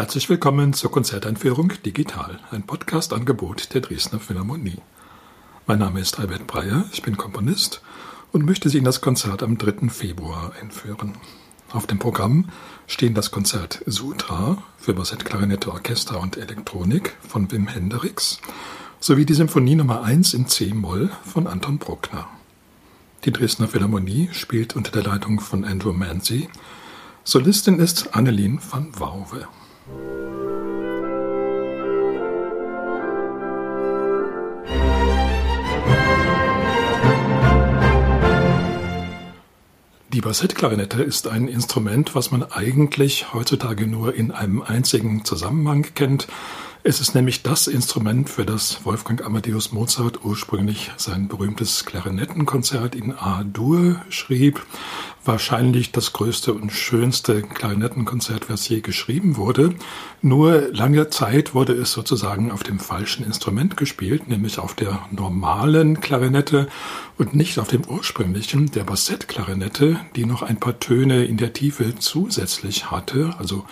Herzlich willkommen zur Konzerteinführung Digital, ein Podcast-Angebot der Dresdner Philharmonie. Mein Name ist Albert Breyer, ich bin Komponist und möchte Sie in das Konzert am 3. Februar einführen. Auf dem Programm stehen das Konzert Sutra für Bassett, Klarinette, Orchester und Elektronik von Wim Hendricks sowie die Symphonie Nummer 1 in C-Moll von Anton Bruckner. Die Dresdner Philharmonie spielt unter der Leitung von Andrew Manzi. Solistin ist Annelien van Wauwe. Die Bassettklarinette ist ein Instrument, was man eigentlich heutzutage nur in einem einzigen Zusammenhang kennt, es ist nämlich das Instrument, für das Wolfgang Amadeus Mozart ursprünglich sein berühmtes Klarinettenkonzert in A-Dur schrieb. Wahrscheinlich das größte und schönste Klarinettenkonzert, was je geschrieben wurde. Nur lange Zeit wurde es sozusagen auf dem falschen Instrument gespielt, nämlich auf der normalen Klarinette und nicht auf dem ursprünglichen, der Bassettklarinette, die noch ein paar Töne in der Tiefe zusätzlich hatte, also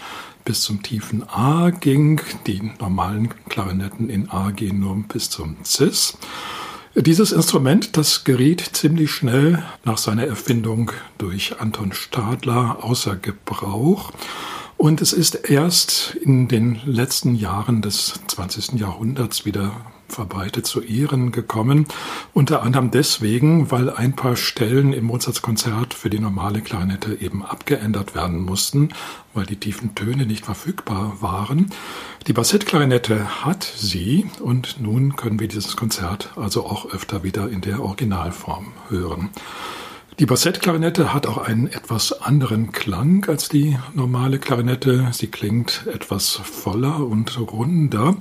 bis zum tiefen A ging. Die normalen Klarinetten in A gehen nur bis zum Cis. Dieses Instrument, das geriet ziemlich schnell nach seiner Erfindung durch Anton Stadler außer Gebrauch. Und es ist erst in den letzten Jahren des 20. Jahrhunderts wieder verbreitet zu Ehren gekommen. Unter anderem deswegen, weil ein paar Stellen im Mozarts Konzert für die normale Klarinette eben abgeändert werden mussten, weil die tiefen Töne nicht verfügbar waren. Die Bassettklarinette hat sie und nun können wir dieses Konzert also auch öfter wieder in der Originalform hören. Die Bassettklarinette hat auch einen etwas anderen Klang als die normale Klarinette. Sie klingt etwas voller und runder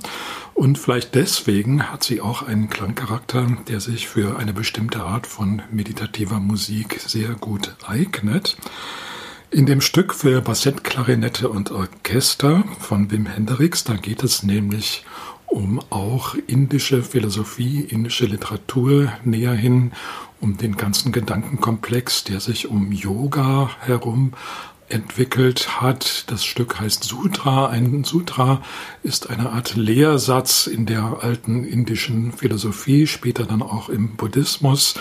und vielleicht deswegen hat sie auch einen Klangcharakter, der sich für eine bestimmte Art von meditativer Musik sehr gut eignet. In dem Stück für Bassett, Klarinette und Orchester von Wim Hendricks, da geht es nämlich um auch indische Philosophie, indische Literatur näher hin, um den ganzen Gedankenkomplex, der sich um Yoga herum entwickelt hat. Das Stück heißt Sutra. Ein Sutra ist eine Art Lehrsatz in der alten indischen Philosophie, später dann auch im Buddhismus.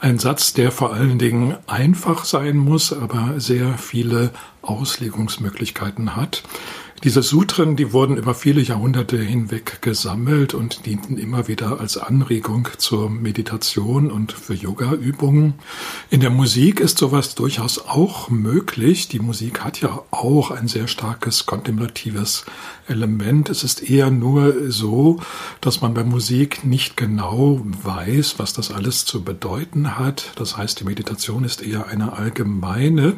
Ein Satz, der vor allen Dingen einfach sein muss, aber sehr viele Auslegungsmöglichkeiten hat. Diese Sutren, die wurden über viele Jahrhunderte hinweg gesammelt und dienten immer wieder als Anregung zur Meditation und für Yoga-Übungen. In der Musik ist sowas durchaus auch möglich. Die Musik hat ja auch ein sehr starkes kontemplatives Element. Es ist eher nur so, dass man bei Musik nicht genau weiß, was das alles zu bedeuten hat. Das heißt, die Meditation ist eher eine allgemeine.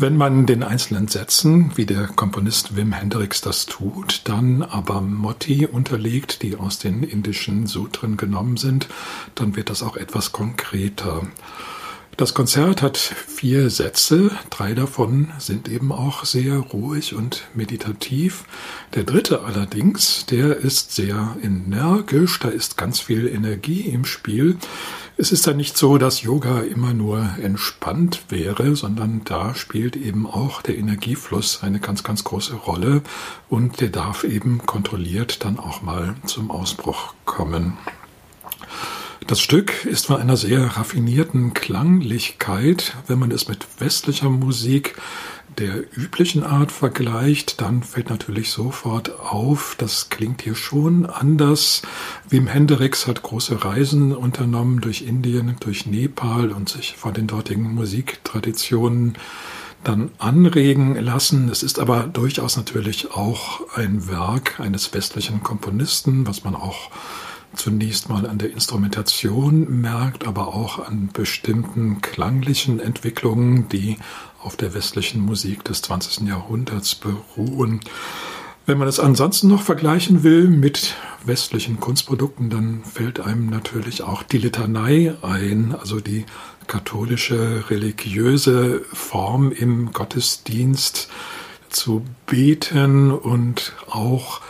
Wenn man den einzelnen Sätzen, wie der Komponist Wim Hendricks das tut, dann aber Motti unterlegt, die aus den indischen Sutren genommen sind, dann wird das auch etwas konkreter. Das Konzert hat vier Sätze, drei davon sind eben auch sehr ruhig und meditativ. Der dritte allerdings, der ist sehr energisch, da ist ganz viel Energie im Spiel. Es ist ja nicht so, dass Yoga immer nur entspannt wäre, sondern da spielt eben auch der Energiefluss eine ganz, ganz große Rolle und der darf eben kontrolliert dann auch mal zum Ausbruch kommen. Das Stück ist von einer sehr raffinierten Klanglichkeit. Wenn man es mit westlicher Musik der üblichen Art vergleicht, dann fällt natürlich sofort auf, das klingt hier schon anders. Wim Hendricks hat große Reisen unternommen durch Indien, durch Nepal und sich von den dortigen Musiktraditionen dann anregen lassen. Es ist aber durchaus natürlich auch ein Werk eines westlichen Komponisten, was man auch zunächst mal an der Instrumentation merkt, aber auch an bestimmten klanglichen Entwicklungen, die auf der westlichen Musik des 20. Jahrhunderts beruhen. Wenn man es ansonsten noch vergleichen will mit westlichen Kunstprodukten, dann fällt einem natürlich auch die Litanei ein, also die katholische religiöse Form im Gottesdienst zu beten und auch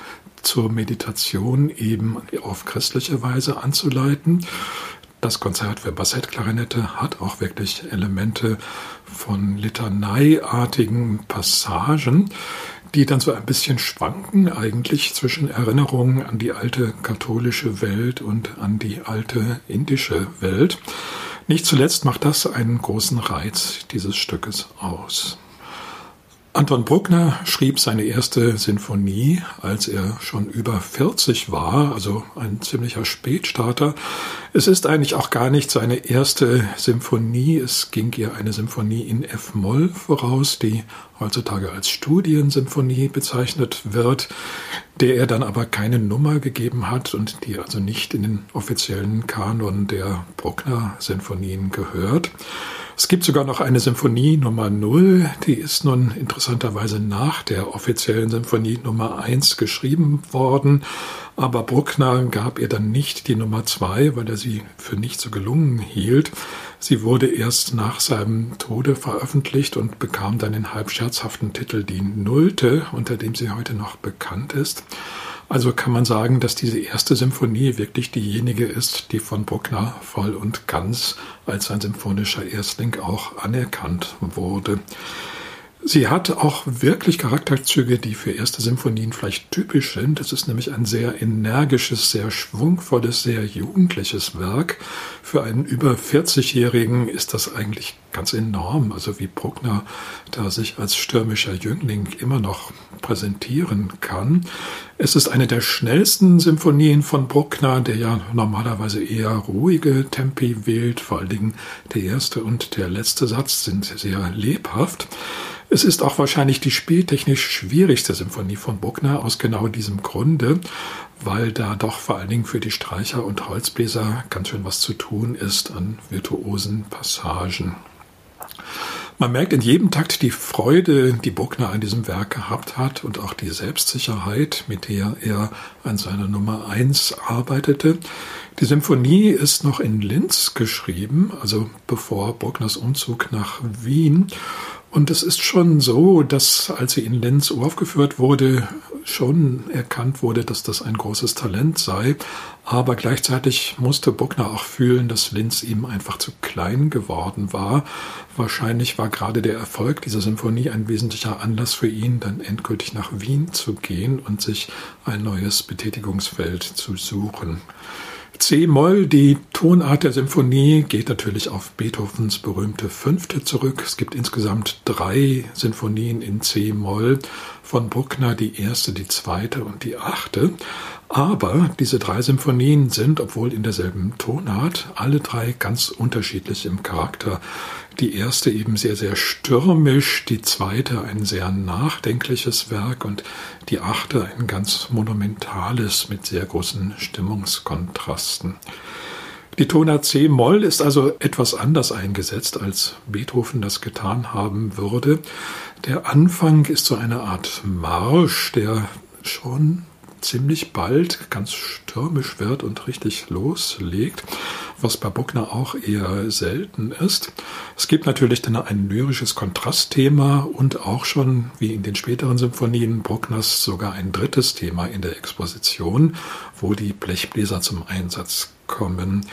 zur Meditation eben auf christliche Weise anzuleiten. Das Konzert für Bassettklarinette hat auch wirklich Elemente von Litaneiartigen Passagen. die dann so ein bisschen schwanken eigentlich zwischen Erinnerungen an die alte katholische Welt und an die alte indische Welt. Nicht zuletzt macht das einen großen Reiz dieses Stückes aus. Anton Bruckner schrieb seine erste Sinfonie, als er schon über 40 war, also ein ziemlicher Spätstarter. Es ist eigentlich auch gar nicht seine erste Symphonie. Es ging ihr eine Symphonie in F-Moll voraus, die heutzutage als Studiensymphonie bezeichnet wird, der er dann aber keine Nummer gegeben hat und die also nicht in den offiziellen Kanon der Bruckner-Sinfonien gehört. Es gibt sogar noch eine Symphonie Nummer 0, die ist nun interessanterweise nach der offiziellen Symphonie Nummer 1 geschrieben worden, aber Bruckner gab ihr dann nicht die Nummer 2, weil er sie für nicht so gelungen hielt. Sie wurde erst nach seinem Tode veröffentlicht und bekam dann den halb scherzhaften Titel Die Nullte, unter dem sie heute noch bekannt ist. Also kann man sagen, dass diese erste Symphonie wirklich diejenige ist, die von Bruckner voll und ganz als ein symphonischer Erstling auch anerkannt wurde. Sie hat auch wirklich Charakterzüge, die für erste Symphonien vielleicht typisch sind. Es ist nämlich ein sehr energisches, sehr schwungvolles, sehr jugendliches Werk. Für einen über 40-Jährigen ist das eigentlich ganz enorm. Also wie Bruckner da sich als stürmischer Jüngling immer noch präsentieren kann. Es ist eine der schnellsten Symphonien von Bruckner, der ja normalerweise eher ruhige Tempi wählt. Vor allen Dingen der erste und der letzte Satz sind sehr lebhaft. Es ist auch wahrscheinlich die spieltechnisch schwierigste Symphonie von Bruckner aus genau diesem Grunde, weil da doch vor allen Dingen für die Streicher und Holzbläser ganz schön was zu tun ist an virtuosen Passagen. Man merkt in jedem Takt die Freude, die Bruckner an diesem Werk gehabt hat und auch die Selbstsicherheit, mit der er an seiner Nummer eins arbeitete. Die Symphonie ist noch in Linz geschrieben, also bevor Bruckners Umzug nach Wien. Und es ist schon so, dass als sie in Linz aufgeführt wurde, schon erkannt wurde, dass das ein großes Talent sei. Aber gleichzeitig musste Bruckner auch fühlen, dass Linz ihm einfach zu klein geworden war. Wahrscheinlich war gerade der Erfolg dieser Symphonie ein wesentlicher Anlass für ihn, dann endgültig nach Wien zu gehen und sich ein neues Betätigungsfeld zu suchen. C-Moll, die Tonart der Symphonie, geht natürlich auf Beethovens berühmte Fünfte zurück. Es gibt insgesamt drei Sinfonien in C-Moll von Bruckner, die erste, die zweite und die achte. Aber diese drei Symphonien sind, obwohl in derselben Tonart, alle drei ganz unterschiedlich im Charakter. Die erste eben sehr, sehr stürmisch, die zweite ein sehr nachdenkliches Werk und die achte ein ganz monumentales mit sehr großen Stimmungskontrasten. Die Tonart C-Moll ist also etwas anders eingesetzt, als Beethoven das getan haben würde. Der Anfang ist so eine Art Marsch, der schon ziemlich bald ganz stürmisch wird und richtig loslegt, was bei Bruckner auch eher selten ist. Es gibt natürlich dann ein lyrisches Kontrastthema und auch schon, wie in den späteren Symphonien Bruckners, sogar ein drittes Thema in der Exposition, wo die Blechbläser zum Einsatz kommen.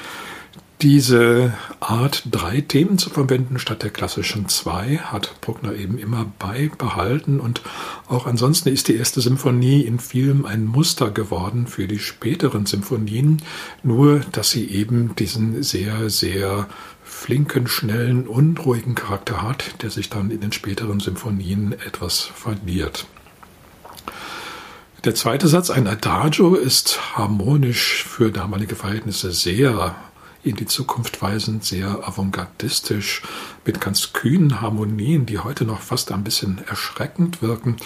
Diese Art, drei Themen zu verwenden statt der klassischen zwei, hat Bruckner eben immer beibehalten und auch ansonsten ist die erste Symphonie in vielem ein Muster geworden für die späteren Symphonien, nur dass sie eben diesen sehr, sehr flinken, schnellen, unruhigen Charakter hat, der sich dann in den späteren Symphonien etwas verliert. Der zweite Satz, ein Adagio, ist harmonisch für damalige Verhältnisse sehr in die Zukunft weisend, sehr avantgardistisch, mit ganz kühnen Harmonien, die heute noch fast ein bisschen erschreckend wirken.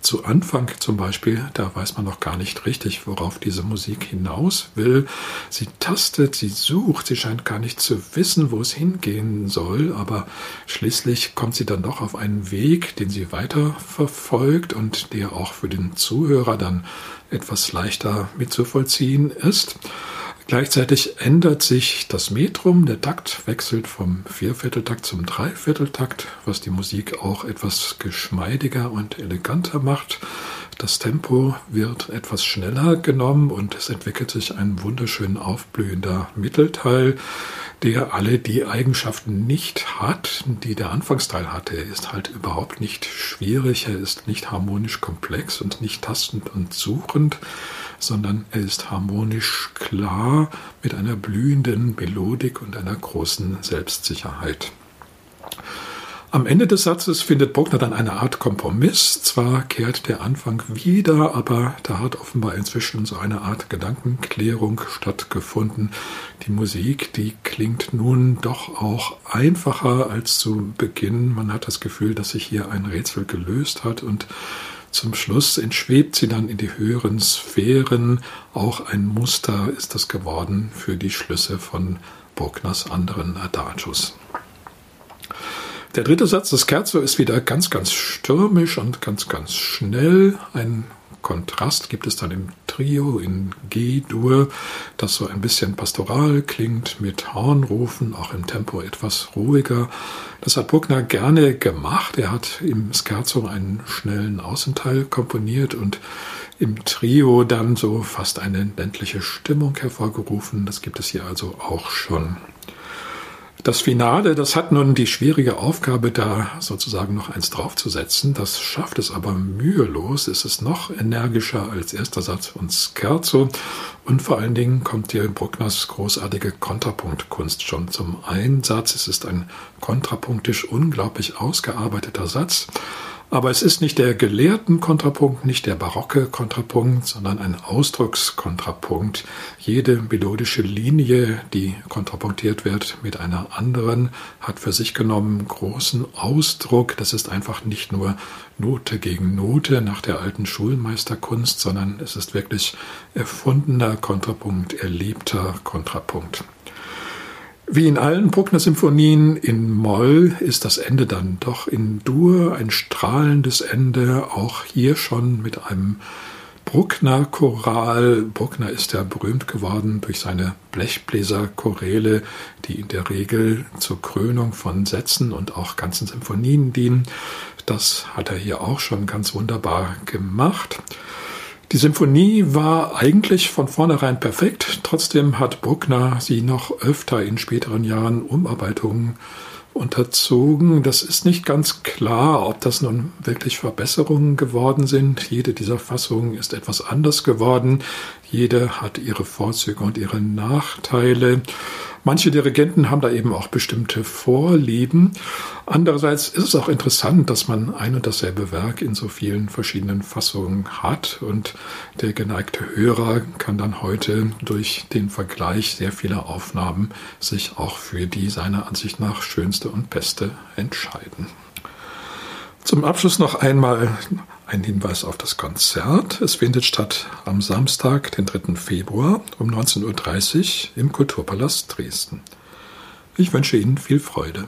Zu Anfang zum Beispiel, da weiß man noch gar nicht richtig, worauf diese Musik hinaus will. Sie tastet, sie sucht, sie scheint gar nicht zu wissen, wo es hingehen soll, aber schließlich kommt sie dann doch auf einen Weg, den sie weiter verfolgt und der auch für den Zuhörer dann etwas leichter mitzuvollziehen ist. Gleichzeitig ändert sich das Metrum, der Takt wechselt vom Viervierteltakt zum Dreivierteltakt, was die Musik auch etwas geschmeidiger und eleganter macht. Das Tempo wird etwas schneller genommen und es entwickelt sich ein wunderschön aufblühender Mittelteil, der alle die Eigenschaften nicht hat, die der Anfangsteil hatte. Er ist halt überhaupt nicht schwierig, er ist nicht harmonisch komplex und nicht tastend und suchend, sondern er ist harmonisch klar mit einer blühenden Melodik und einer großen Selbstsicherheit. Am Ende des Satzes findet Bruckner dann eine Art Kompromiss. Zwar kehrt der Anfang wieder, aber da hat offenbar inzwischen so eine Art Gedankenklärung stattgefunden. Die Musik, die klingt nun doch auch einfacher als zu Beginn. Man hat das Gefühl, dass sich hier ein Rätsel gelöst hat und zum Schluss entschwebt sie dann in die höheren Sphären. Auch ein Muster ist das geworden für die Schlüsse von Bruckners anderen Adagios. Der dritte Satz des Scherzo ist wieder ganz, ganz stürmisch und ganz, ganz schnell. Ein Kontrast gibt es dann im Trio in G-Dur, das so ein bisschen pastoral klingt, mit Hornrufen, auch im Tempo etwas ruhiger. Das hat Bruckner gerne gemacht. Er hat im Scherzo einen schnellen Außenteil komponiert und im Trio dann so fast eine ländliche Stimmung hervorgerufen. Das gibt es hier also auch schon. Das Finale, das hat nun die schwierige Aufgabe, da sozusagen noch eins draufzusetzen. Das schafft es aber mühelos. Es ist noch energischer als erster Satz und Scherzo. Und vor allen Dingen kommt hier Bruckners großartige Kontrapunktkunst schon zum Einsatz. Es ist ein kontrapunktisch unglaublich ausgearbeiteter Satz. Aber es ist nicht der gelehrten Kontrapunkt, nicht der barocke Kontrapunkt, sondern ein Ausdruckskontrapunkt. Jede melodische Linie, die kontrapunktiert wird mit einer anderen, hat für sich genommen großen Ausdruck. Das ist einfach nicht nur Note gegen Note nach der alten Schulmeisterkunst, sondern es ist wirklich erfundener Kontrapunkt, erlebter Kontrapunkt. Wie in allen Bruckner-Symphonien in Moll ist das Ende dann doch in Dur ein strahlendes Ende, auch hier schon mit einem Bruckner-Choral. Bruckner ist ja berühmt geworden durch seine Blechbläser-Choräle, die in der Regel zur Krönung von Sätzen und auch ganzen Symphonien dienen. Das hat er hier auch schon ganz wunderbar gemacht. Die Symphonie war eigentlich von vornherein perfekt, trotzdem hat Bruckner sie noch öfter in späteren Jahren Umarbeitungen unterzogen. Das ist nicht ganz klar, ob das nun wirklich Verbesserungen geworden sind. Jede dieser Fassungen ist etwas anders geworden. Jede hat ihre Vorzüge und ihre Nachteile. Manche Dirigenten haben da eben auch bestimmte Vorlieben. Andererseits ist es auch interessant, dass man ein und dasselbe Werk in so vielen verschiedenen Fassungen hat und der geneigte Hörer kann dann heute durch den Vergleich sehr vieler Aufnahmen sich auch für die seiner Ansicht nach schönste und beste entscheiden. Zum Abschluss noch einmal ein Hinweis auf das Konzert. Es findet statt am Samstag, den 3. Februar um 19.30 Uhr im Kulturpalast Dresden. Ich wünsche Ihnen viel Freude.